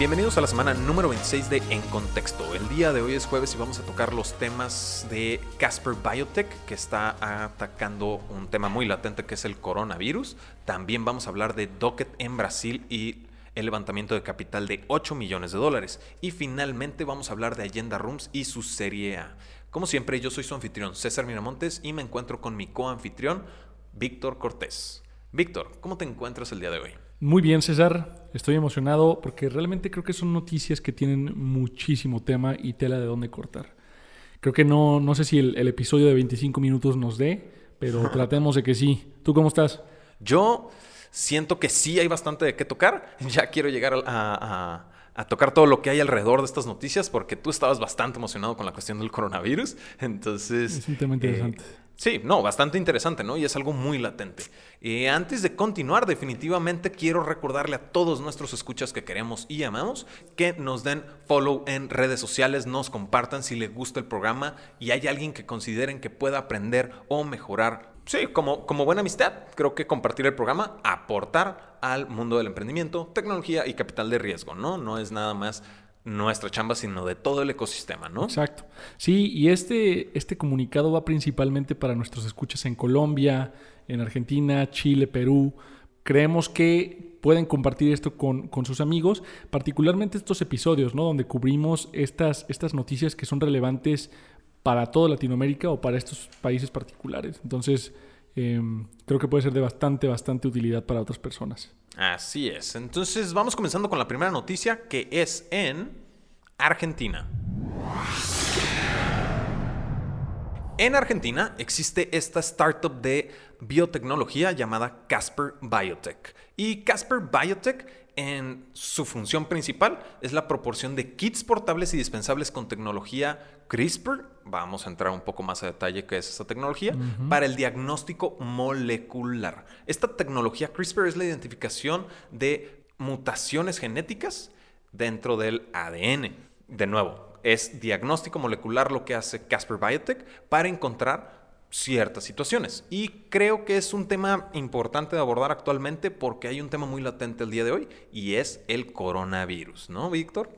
Bienvenidos a la semana número 26 de En Contexto. El día de hoy es jueves y vamos a tocar los temas de Casper Biotech, que está atacando un tema muy latente que es el coronavirus. También vamos a hablar de Docket en Brasil y el levantamiento de capital de 8 millones de dólares. Y finalmente vamos a hablar de Agenda Rooms y su serie A. Como siempre, yo soy su anfitrión César Miramontes y me encuentro con mi coanfitrión Víctor Cortés. Víctor, ¿cómo te encuentras el día de hoy? Muy bien, César. Estoy emocionado porque realmente creo que son noticias que tienen muchísimo tema y tela de dónde cortar. Creo que no, no sé si el, episodio de 25 minutos nos dé, pero tratemos de que sí. ¿Tú cómo estás? Yo siento que sí hay bastante de qué tocar. Ya quiero llegar a, a, tocar todo lo que hay alrededor de estas noticias porque tú estabas bastante emocionado con la cuestión del coronavirus. Entonces... Es un tema interesante. Eh, Sí, no, bastante interesante, ¿no? Y es algo muy latente. Y antes de continuar, definitivamente quiero recordarle a todos nuestros escuchas que queremos y amamos que nos den follow en redes sociales, nos compartan si les gusta el programa y hay alguien que consideren que pueda aprender o mejorar. Sí, como, como buena amistad, creo que compartir el programa, aportar al mundo del emprendimiento, tecnología y capital de riesgo, ¿no? No es nada más nuestra chamba, sino de todo el ecosistema, ¿no? Exacto. Sí, y este, este comunicado va principalmente para nuestros escuchas en Colombia, en Argentina, Chile, Perú. Creemos que pueden compartir esto con, con, sus amigos, particularmente estos episodios, ¿no? Donde cubrimos estas, estas noticias que son relevantes para toda Latinoamérica o para estos países particulares. Entonces, em, creo que puede ser de bastante, bastante utilidad para otras personas. Así es. Entonces vamos comenzando con la primera noticia que es en Argentina. En Argentina existe esta startup de biotecnología llamada Casper Biotech. Y Casper Biotech en su función principal es la proporción de kits portables y dispensables con tecnología CRISPR, vamos a entrar un poco más a detalle qué es esta tecnología, para el diagnóstico molecular. Esta tecnología CRISPR es la identificación de mutaciones genéticas dentro del ADN. De nuevo, es diagnóstico molecular lo que hace Casper Biotech para encontrar ciertas situaciones. Y creo que es un tema importante de abordar actualmente porque hay un tema muy latente el día de hoy y es el coronavirus, ¿no, Víctor?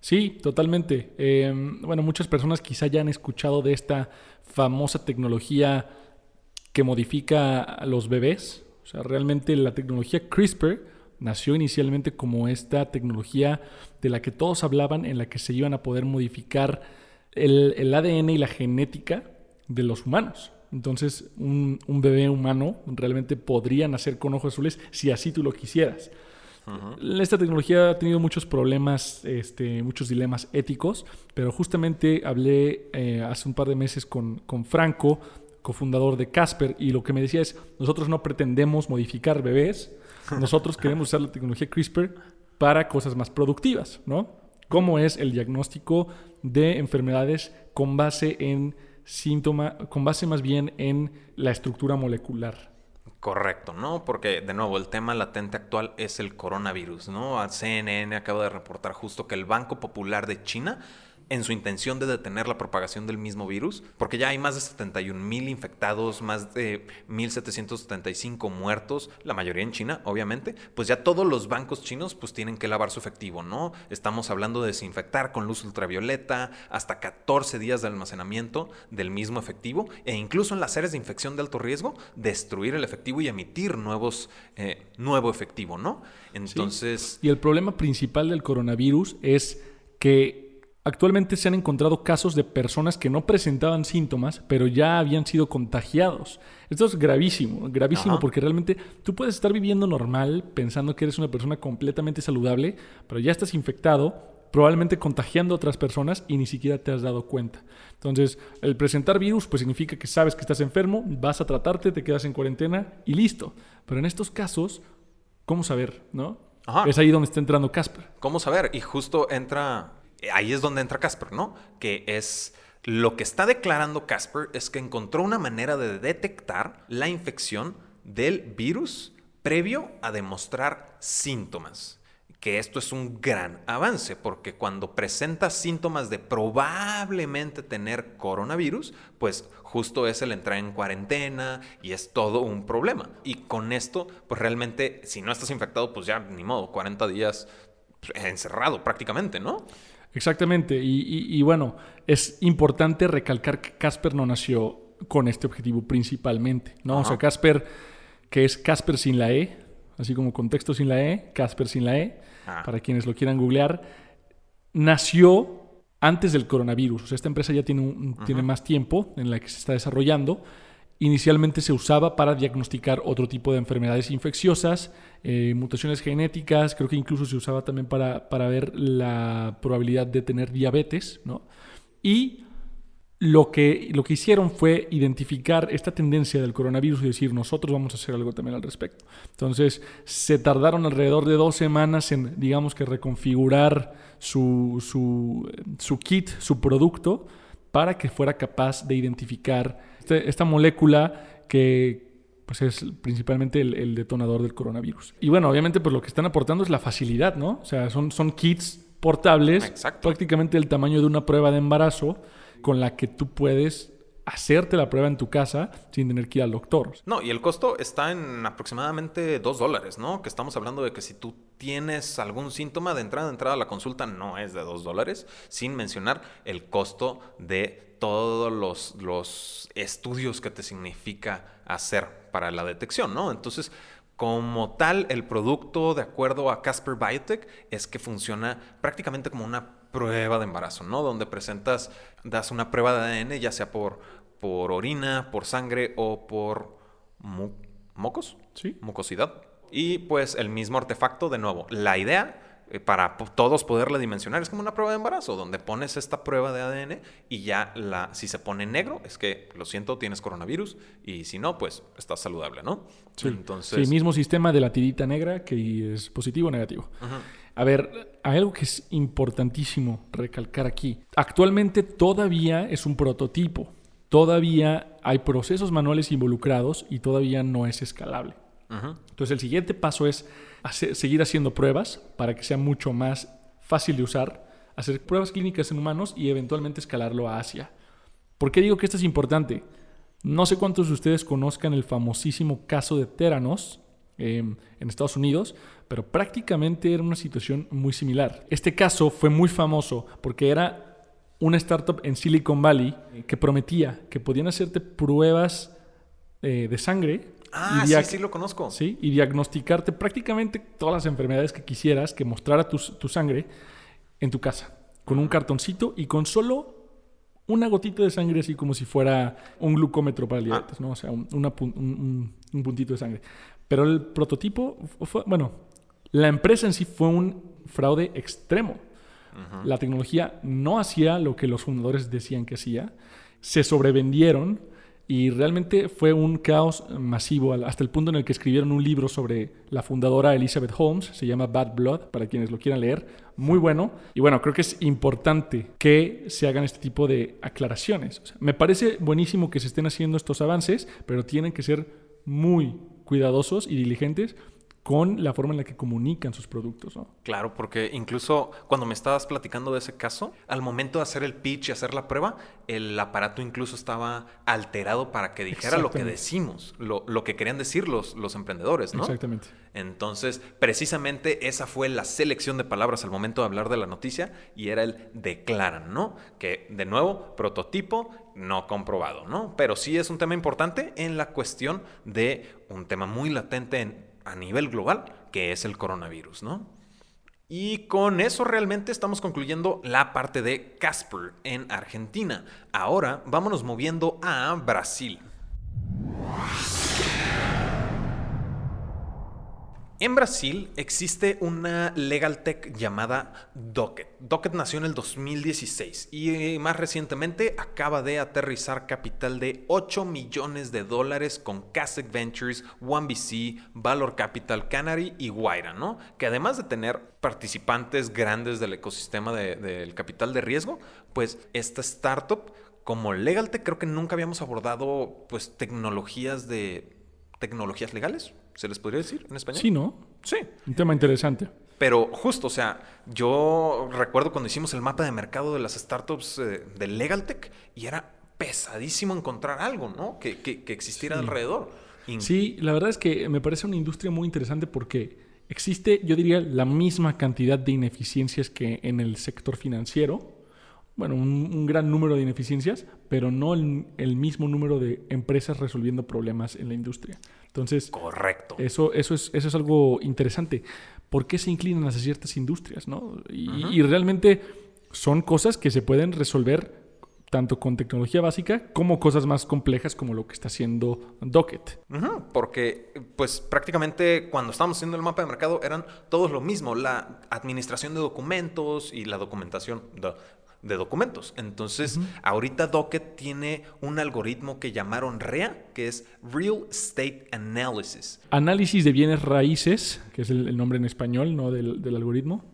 Sí, totalmente. Em, bueno, muchas personas quizá ya han escuchado de esta famosa tecnología que modifica a los bebés. O sea, realmente la tecnología CRISPR nació inicialmente como esta tecnología de la que todos hablaban, en la que se iban a poder modificar el, el ADN y la genética de los humanos. Entonces, un, bebé humano realmente podría nacer con ojos azules si así tú lo quisieras. Esta tecnología ha tenido muchos problemas, este, muchos dilemas éticos, pero justamente hablé eh, hace un par de meses con, con Franco, cofundador de Casper, y lo que me decía es, nosotros no pretendemos modificar bebés, nosotros queremos usar la tecnología CRISPR para cosas más productivas, ¿no? Como es el diagnóstico de enfermedades con base en síntoma, con base más bien en la estructura molecular. Correcto, ¿no? Porque de nuevo el tema latente actual es el coronavirus, ¿no? CNN acaba de reportar justo que el Banco Popular de China en su intención de detener la propagación del mismo virus, porque ya hay más de 71 mil infectados, más de 1.775 muertos, la mayoría en China, obviamente, pues ya todos los bancos chinos pues tienen que lavar su efectivo, ¿no? Estamos hablando de desinfectar con luz ultravioleta, hasta 14 días de almacenamiento del mismo efectivo, e incluso en las áreas de infección de alto riesgo, destruir el efectivo y emitir nuevos, eh, nuevo efectivo, ¿no? Entonces... Y el problema principal del coronavirus es que Actualmente se han encontrado casos de personas que no presentaban síntomas, pero ya habían sido contagiados. Esto es gravísimo, gravísimo porque realmente tú puedes estar viviendo normal pensando que eres una persona completamente saludable, pero ya estás infectado, probablemente contagiando a otras personas y ni siquiera te has dado cuenta. Entonces, el presentar virus pues significa que sabes que estás enfermo, vas a tratarte, te quedas en cuarentena y listo. Pero en estos casos, ¿cómo saber, no? Es ahí donde está entrando Casper. ¿Cómo saber? Y justo entra ahí es donde entra Casper, ¿no? Que es lo que está declarando Casper es que encontró una manera de detectar la infección del virus previo a demostrar síntomas. Que esto es un gran avance, porque cuando presenta síntomas de probablemente tener coronavirus, pues justo es el entrar en cuarentena y es todo un problema. Y con esto, pues realmente, si no estás infectado, pues ya ni modo, 40 días encerrado prácticamente, ¿no? Exactamente. Y, bueno, es importante recalcar que Casper no nació con este objetivo principalmente, ¿no? O sea, Casper, que es Casper sin la E, así como contexto sin la E, Casper sin la E, ah. para quienes lo quieran googlear, nació antes del coronavirus. O sea, esta empresa ya tiene, tiene más tiempo en la que se está desarrollando. Inicialmente se usaba para diagnosticar otro tipo de enfermedades infecciosas, eh, mutaciones genéticas, creo que incluso se usaba también para, para ver la probabilidad de tener diabetes, ¿no? Y lo que, lo que hicieron fue identificar esta tendencia del coronavirus y decir, nosotros vamos a hacer algo también al respecto. Entonces, se tardaron alrededor de dos semanas en, digamos que, reconfigurar su, su, kit, su producto, para que fuera capaz de identificar este, esta molécula que pues es principalmente el, detonador del coronavirus. Y bueno, obviamente pues lo que están aportando es la facilidad, ¿no? O sea, son, son kits portables, prácticamente el tamaño de una prueba de embarazo, con la que tú puedes hacerte la prueba en tu casa sin tener que ir al doctor. No, y el costo está en aproximadamente 2 dólares, ¿no? Que estamos hablando de que si tú tienes algún síntoma de entrada, de entrada a la consulta no es de 2 dólares, sin mencionar el costo de todos los, los estudios que te significa hacer para la detección, ¿no? Entonces, como tal, el producto, de acuerdo a Casper Biotech, es que funciona prácticamente como una prueba de embarazo, ¿no? Donde presentas, das una prueba de ADN, ya sea por, por orina, por sangre o por mocos, ¿Sí? mucosidad. Y pues el mismo artefacto, de nuevo, la idea eh, para todos poderla dimensionar es como una prueba de embarazo, donde pones esta prueba de ADN y ya la, si se pone negro, es que lo siento, tienes coronavirus y si no, pues estás saludable, ¿no? Sí, Entonces, sí mismo sistema de la tirita negra que es positivo o negativo. A ver, hay algo que es importantísimo recalcar aquí. Actualmente todavía es un prototipo, todavía hay procesos manuales involucrados y todavía no es escalable. Entonces el siguiente paso es seguir haciendo pruebas para que sea mucho más fácil de usar, hacer pruebas clínicas en humanos y eventualmente escalarlo a Asia. ¿Por qué digo que esto es importante? No sé cuántos de ustedes conozcan el famosísimo caso de Teranos em, en Estados Unidos, pero prácticamente era una situación muy similar. Este caso fue muy famoso porque era una startup en Silicon Valley que prometía que podían hacerte pruebas eh, de sangre. Ah, sí, sí lo conozco. Sí, y diagnosticarte prácticamente todas las enfermedades que quisieras, que mostrara tu, sangre en tu casa, con un cartoncito y con solo una gotita de sangre, así como si fuera un glucómetro para ah. diabetes, ¿no? O sea, un, un, puntito de sangre. Pero el prototipo fue, bueno, la empresa en sí fue un fraude extremo. La tecnología no hacía lo que los fundadores decían que hacía. Se sobrevendieron y realmente fue un caos masivo hasta el punto en el que escribieron un libro sobre la fundadora Elizabeth Holmes, se llama Bad Blood, para quienes lo quieran leer, muy bueno. Y bueno, creo que es importante que se hagan este tipo de aclaraciones. me parece buenísimo que se estén haciendo estos avances, pero tienen que ser muy cuidadosos y diligentes con la forma en la que comunican sus productos. ¿no? Claro, porque incluso cuando me estabas platicando de ese caso, al momento de hacer el pitch y hacer la prueba, el aparato incluso estaba alterado para que dijera lo que decimos, lo, lo, que querían decir los, los emprendedores, ¿no? Exactamente. Entonces, precisamente esa fue la selección de palabras al momento de hablar de la noticia y era el declaran, ¿no? Que, de nuevo, prototipo no comprobado, ¿no? Pero sí es un tema importante en la cuestión de un tema muy latente en a nivel global, que es el coronavirus, ¿no? Y con eso realmente estamos concluyendo la parte de Casper en Argentina. Ahora vámonos moviendo a Brasil. En Brasil existe una legal tech llamada Docket. Docket nació en el 2016 y más recientemente acaba de aterrizar capital de 8 millones de dólares con Kasek Ventures, OneBC, Valor Capital, Canary y Guaira, ¿no? Que además de tener participantes grandes del ecosistema del capital de riesgo, pues esta startup como LegalTech creo que nunca habíamos abordado pues tecnologías de tecnologías legales ¿Se les podría decir en español? Sí, ¿no? Sí. Un tema interesante. Pero justo, o sea, yo recuerdo cuando hicimos el mapa de mercado de las startups eh, de LegalTech y era pesadísimo encontrar algo, ¿no? Que, existiera alrededor. Sí, la verdad es que me parece una industria muy interesante porque existe, yo diría, la misma cantidad de ineficiencias que en el sector financiero. Bueno, un, gran número de ineficiencias, pero no el, mismo número de empresas resolviendo problemas en la industria. Entonces, correcto. Eso, eso, es, eso es algo interesante. ¿Por qué se inclinan hacia ciertas industrias? ¿no? y realmente son cosas que se pueden resolver tanto con tecnología básica como cosas más complejas como lo que está haciendo Docket. porque pues prácticamente cuando estábamos haciendo el mapa de mercado eran todos lo mismo, la administración de documentos y la documentación de, documentos. Entonces, ahorita Docket tiene un algoritmo que llamaron REA, que es Real Estate Analysis. Análisis de bienes raíces, que es el, nombre en español, ¿no? del algoritmo.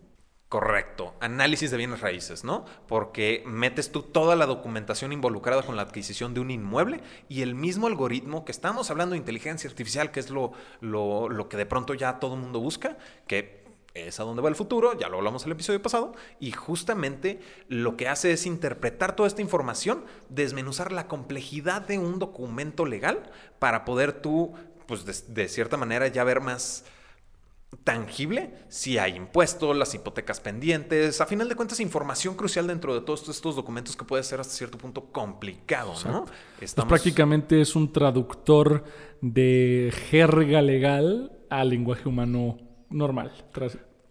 Correcto, análisis de bienes raíces, ¿no? Porque metes tú toda la documentación involucrada con la adquisición de un inmueble y el mismo algoritmo que estamos hablando de inteligencia artificial, que es lo, lo, que de pronto ya todo el mundo busca, que es a donde va el futuro, ya lo hablamos en el episodio pasado, y justamente lo que hace es interpretar toda esta información, desmenuzar la complejidad de un documento legal para poder tú, pues de, de cierta manera ya ver más tangible si hay impuestos, las hipotecas pendientes, a final de cuentas información crucial dentro de todos estos documentos que puede ser hasta cierto punto complicado, ¿no? Pues prácticamente es un traductor de jerga legal al lenguaje humano normal.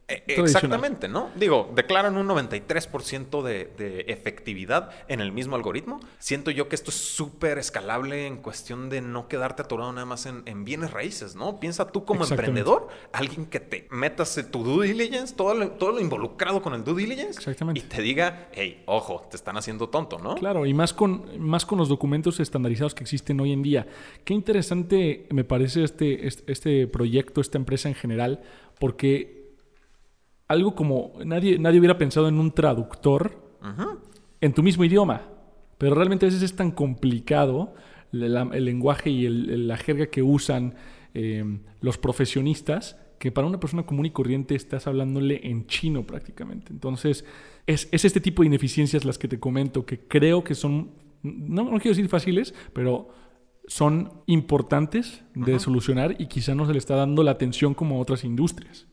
Eh, exactamente, ¿no? Digo, declaran un 93% de, de, efectividad en el mismo algoritmo. Siento yo que esto es súper escalable en cuestión de no quedarte atorado nada más en, bienes raíces, ¿no? Piensa tú como emprendedor, alguien que te metas tu due diligence, todo lo, todo lo involucrado con el due diligence, y te diga, hey, ojo, te están haciendo tonto, ¿no? Claro, y más con, más con los documentos estandarizados que existen hoy en día. Qué interesante me parece este, este, este proyecto, esta empresa en general, porque algo como nadie, nadie hubiera pensado en un traductor en tu mismo idioma. Pero realmente a veces es tan complicado el, lenguaje y la jerga que usan em, los profesionistas que para una persona común y corriente estás hablándole en chino prácticamente. Entonces, es, este tipo de ineficiencias las que te comento que creo que son, no, no quiero decir fáciles, pero son importantes de solucionar y quizá no se le está dando la atención como a otras industrias.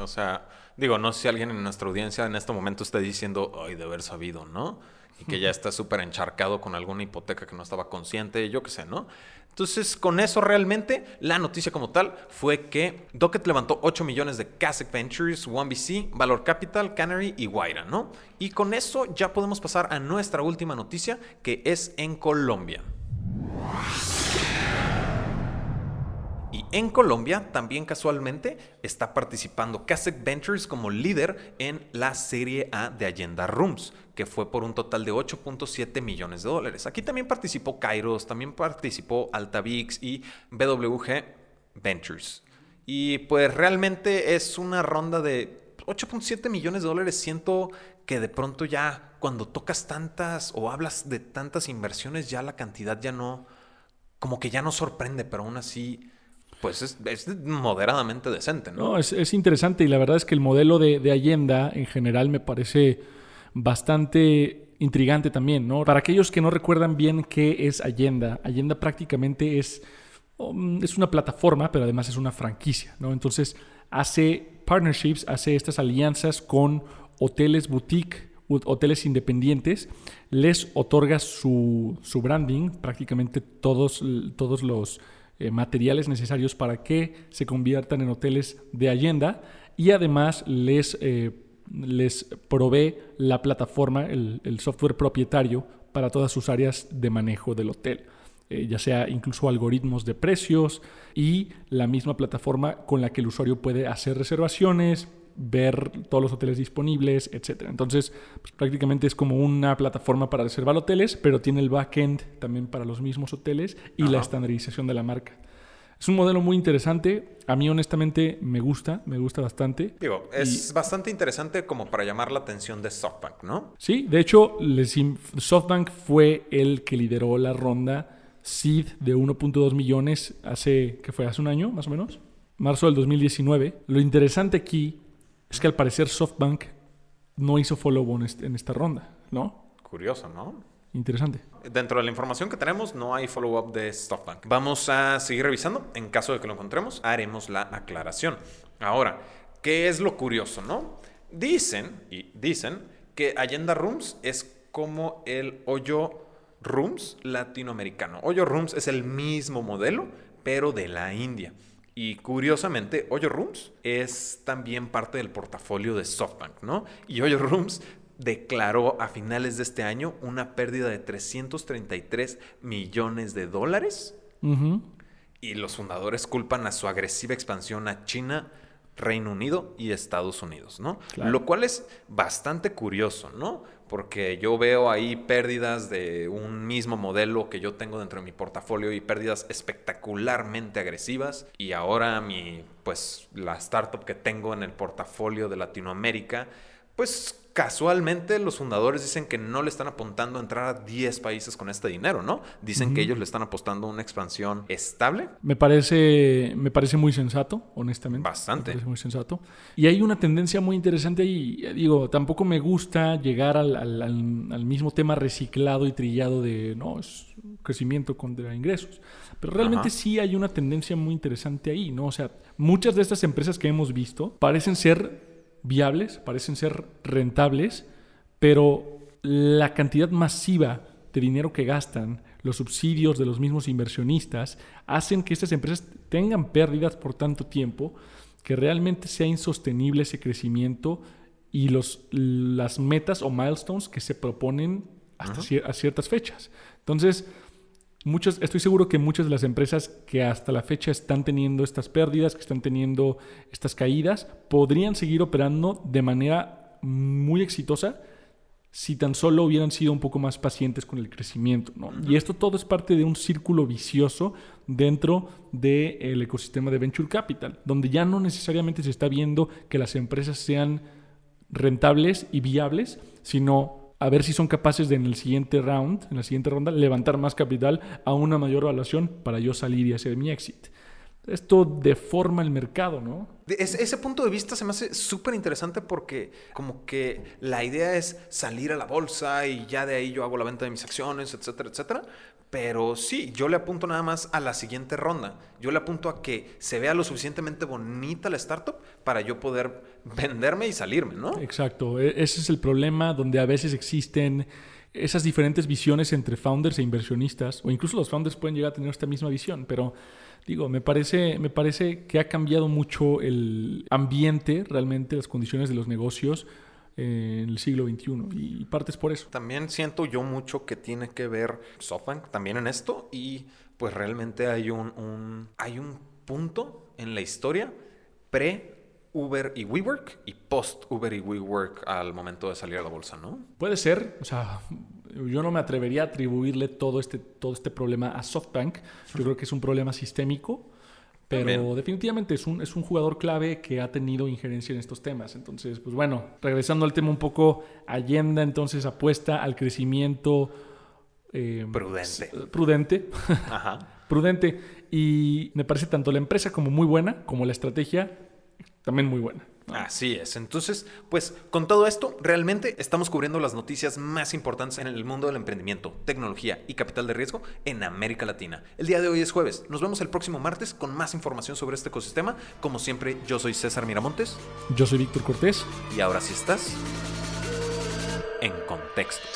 O sea, Digo, no sé si alguien en nuestra audiencia en este momento está diciendo, ay, de haber sabido, ¿no? Y que ya está súper encharcado con alguna hipoteca que no estaba consciente, yo qué sé, ¿no? Entonces, con eso realmente, la noticia como tal fue que Docket levantó 8 millones de Casec Ventures, 1BC, Valor Capital, Canary y Guaira, ¿no? Y con eso ya podemos pasar a nuestra última noticia, que es en Colombia. Y en Colombia también casualmente está participando Kasek Ventures como líder en la Serie A de Allenda Rooms, que fue por un total de 8.7 millones de dólares. Aquí también participó Kairos, también participó Altavix y BWG Ventures. Y pues realmente es una ronda de 8.7 millones de dólares. Siento que de pronto ya cuando tocas tantas o hablas de tantas inversiones ya la cantidad ya no, como que ya no sorprende, pero aún así pues es, moderadamente decente, ¿no? No, es, interesante y la verdad es que el modelo de, de, Allenda en general me parece bastante intrigante también, ¿no? Para aquellos que no recuerdan bien qué es Allenda, Allenda prácticamente es, um, es una plataforma, pero además es una franquicia, ¿no? Entonces hace partnerships, hace estas alianzas con hoteles boutique, hoteles independientes, les otorga su, branding, prácticamente todos, todos los eh, materiales necesarios para que se conviertan en hoteles de Allenda y además les, eh, les provee la plataforma, el, software propietario para todas sus áreas de manejo del hotel. Eh, ya sea incluso algoritmos de precios y la misma plataforma con la que el usuario puede hacer reservaciones, ver todos los hoteles disponibles, etc. Entonces, pues, prácticamente es como una plataforma para reservar hoteles, pero tiene el backend también para los mismos hoteles y la estandarización de la marca. Es un modelo muy interesante. A mí, honestamente, me gusta, me gusta bastante. Digo, es bastante interesante como para llamar la atención de SoftBank, ¿no? Sí, de hecho, SoftBank fue el que lideró la ronda seed de 1.2 millones hace, ¿qué fue? Hace un año, más o menos. Marzo del 2019. Lo interesante aquí es que al parecer SoftBank no hizo follow-on en esta ronda, ¿no? Curioso, ¿no? Interesante. Dentro de la información que tenemos no hay follow-up de SoftBank. Vamos a seguir revisando. En caso de que lo encontremos, haremos la aclaración. Ahora, ¿qué es lo curioso, no? Dicen, y dicen, que Allenda Rooms es como el hoyo Rooms latinoamericano. Hoyo Rooms es el mismo modelo, pero de la India. Y curiosamente, Hoyo Rooms es también parte del portafolio de SoftBank, ¿no? Y Hoyo Rooms declaró a finales de este año una pérdida de 333 millones de dólares. Y los fundadores culpan a su agresiva expansión a China, Reino Unido y Estados Unidos, ¿no? Lo cual es bastante curioso, ¿no? Porque yo veo ahí pérdidas de un mismo modelo que yo tengo dentro de mi portafolio y pérdidas espectacularmente agresivas. Y ahora mi, pues, la startup que tengo en el portafolio de Latinoamérica, pues casualmente los fundadores dicen que no le están apuntando a entrar a 10 países con este dinero, ¿no? Dicen que ellos le están apostando a una expansión estable. Me parece, me parece muy sensato, honestamente. Bastante. Me parece muy sensato. Y hay una tendencia muy interesante ahí. Digo, tampoco me gusta llegar al, mismo tema reciclado y trillado de, no, es crecimiento contra ingresos. Pero realmente sí hay una tendencia muy interesante ahí, ¿no? O sea, muchas de estas empresas que hemos visto parecen ser viables, parecen ser rentables, pero la cantidad masiva de dinero que gastan, los subsidios de los mismos inversionistas, hacen que estas empresas tengan pérdidas por tanto tiempo que realmente sea insostenible ese crecimiento y los, las metas o milestones que se proponen hasta a ciertas fechas. Entonces, estoy seguro que muchas de las empresas que hasta la fecha están teniendo estas pérdidas, que están teniendo estas caídas, podrían seguir operando de manera muy exitosa si tan solo hubieran sido un poco más pacientes con el crecimiento. Y esto todo es parte de un círculo vicioso dentro del ecosistema de Venture Capital, donde ya no necesariamente se está viendo que las empresas sean rentables y viables, sino a ver si son capaces de en el siguiente round, en la siguiente ronda, levantar más capital a una mayor evaluación para yo salir y hacer mi exit. Esto deforma el mercado, ¿no? ese punto de vista se me hace súper interesante porque como que la idea es salir a la bolsa y ya de ahí yo hago la venta de mis acciones, etcétera, etcétera. Pero sí, yo le apunto nada más a la siguiente ronda. Yo le apunto a que se vea lo suficientemente bonita la startup para yo poder venderme y salirme, ¿no? Exacto. E, ese es el problema donde a veces existen esas diferentes visiones entre founders e inversionistas, o incluso los founders pueden llegar a tener esta misma visión, pero digo, me parece, me parece que ha cambiado mucho el ambiente, realmente, las condiciones de los negocios en el siglo XXI y partes por eso. También siento yo mucho que tiene que ver SoftBank también en esto y pues realmente hay un, hay un punto en la historia pre Uber y WeWork y post Uber y WeWork al momento de salir a la bolsa, ¿no? Puede ser, o sea, yo no me atrevería a atribuirle todo este, todo este problema a SoftBank. Yo creo que es un problema sistémico pero definitivamente es un, es un jugador clave que ha tenido injerencia en estos temas. Entonces, pues bueno, regresando al tema un poco, Allenda entonces apuesta al crecimiento eh, prudente. Prudente. Ajá. prudente. Y me parece tanto la empresa como muy buena, como la estrategia también muy buena. Así es. Entonces, pues con todo esto, realmente estamos cubriendo las noticias más importantes en el mundo del emprendimiento, tecnología y capital de riesgo en América Latina. El día de hoy es jueves. Nos vemos el próximo martes con más información sobre este ecosistema. Como siempre, yo soy César Miramontes. Yo soy Víctor Cortés. Y ahora sí estás en contexto.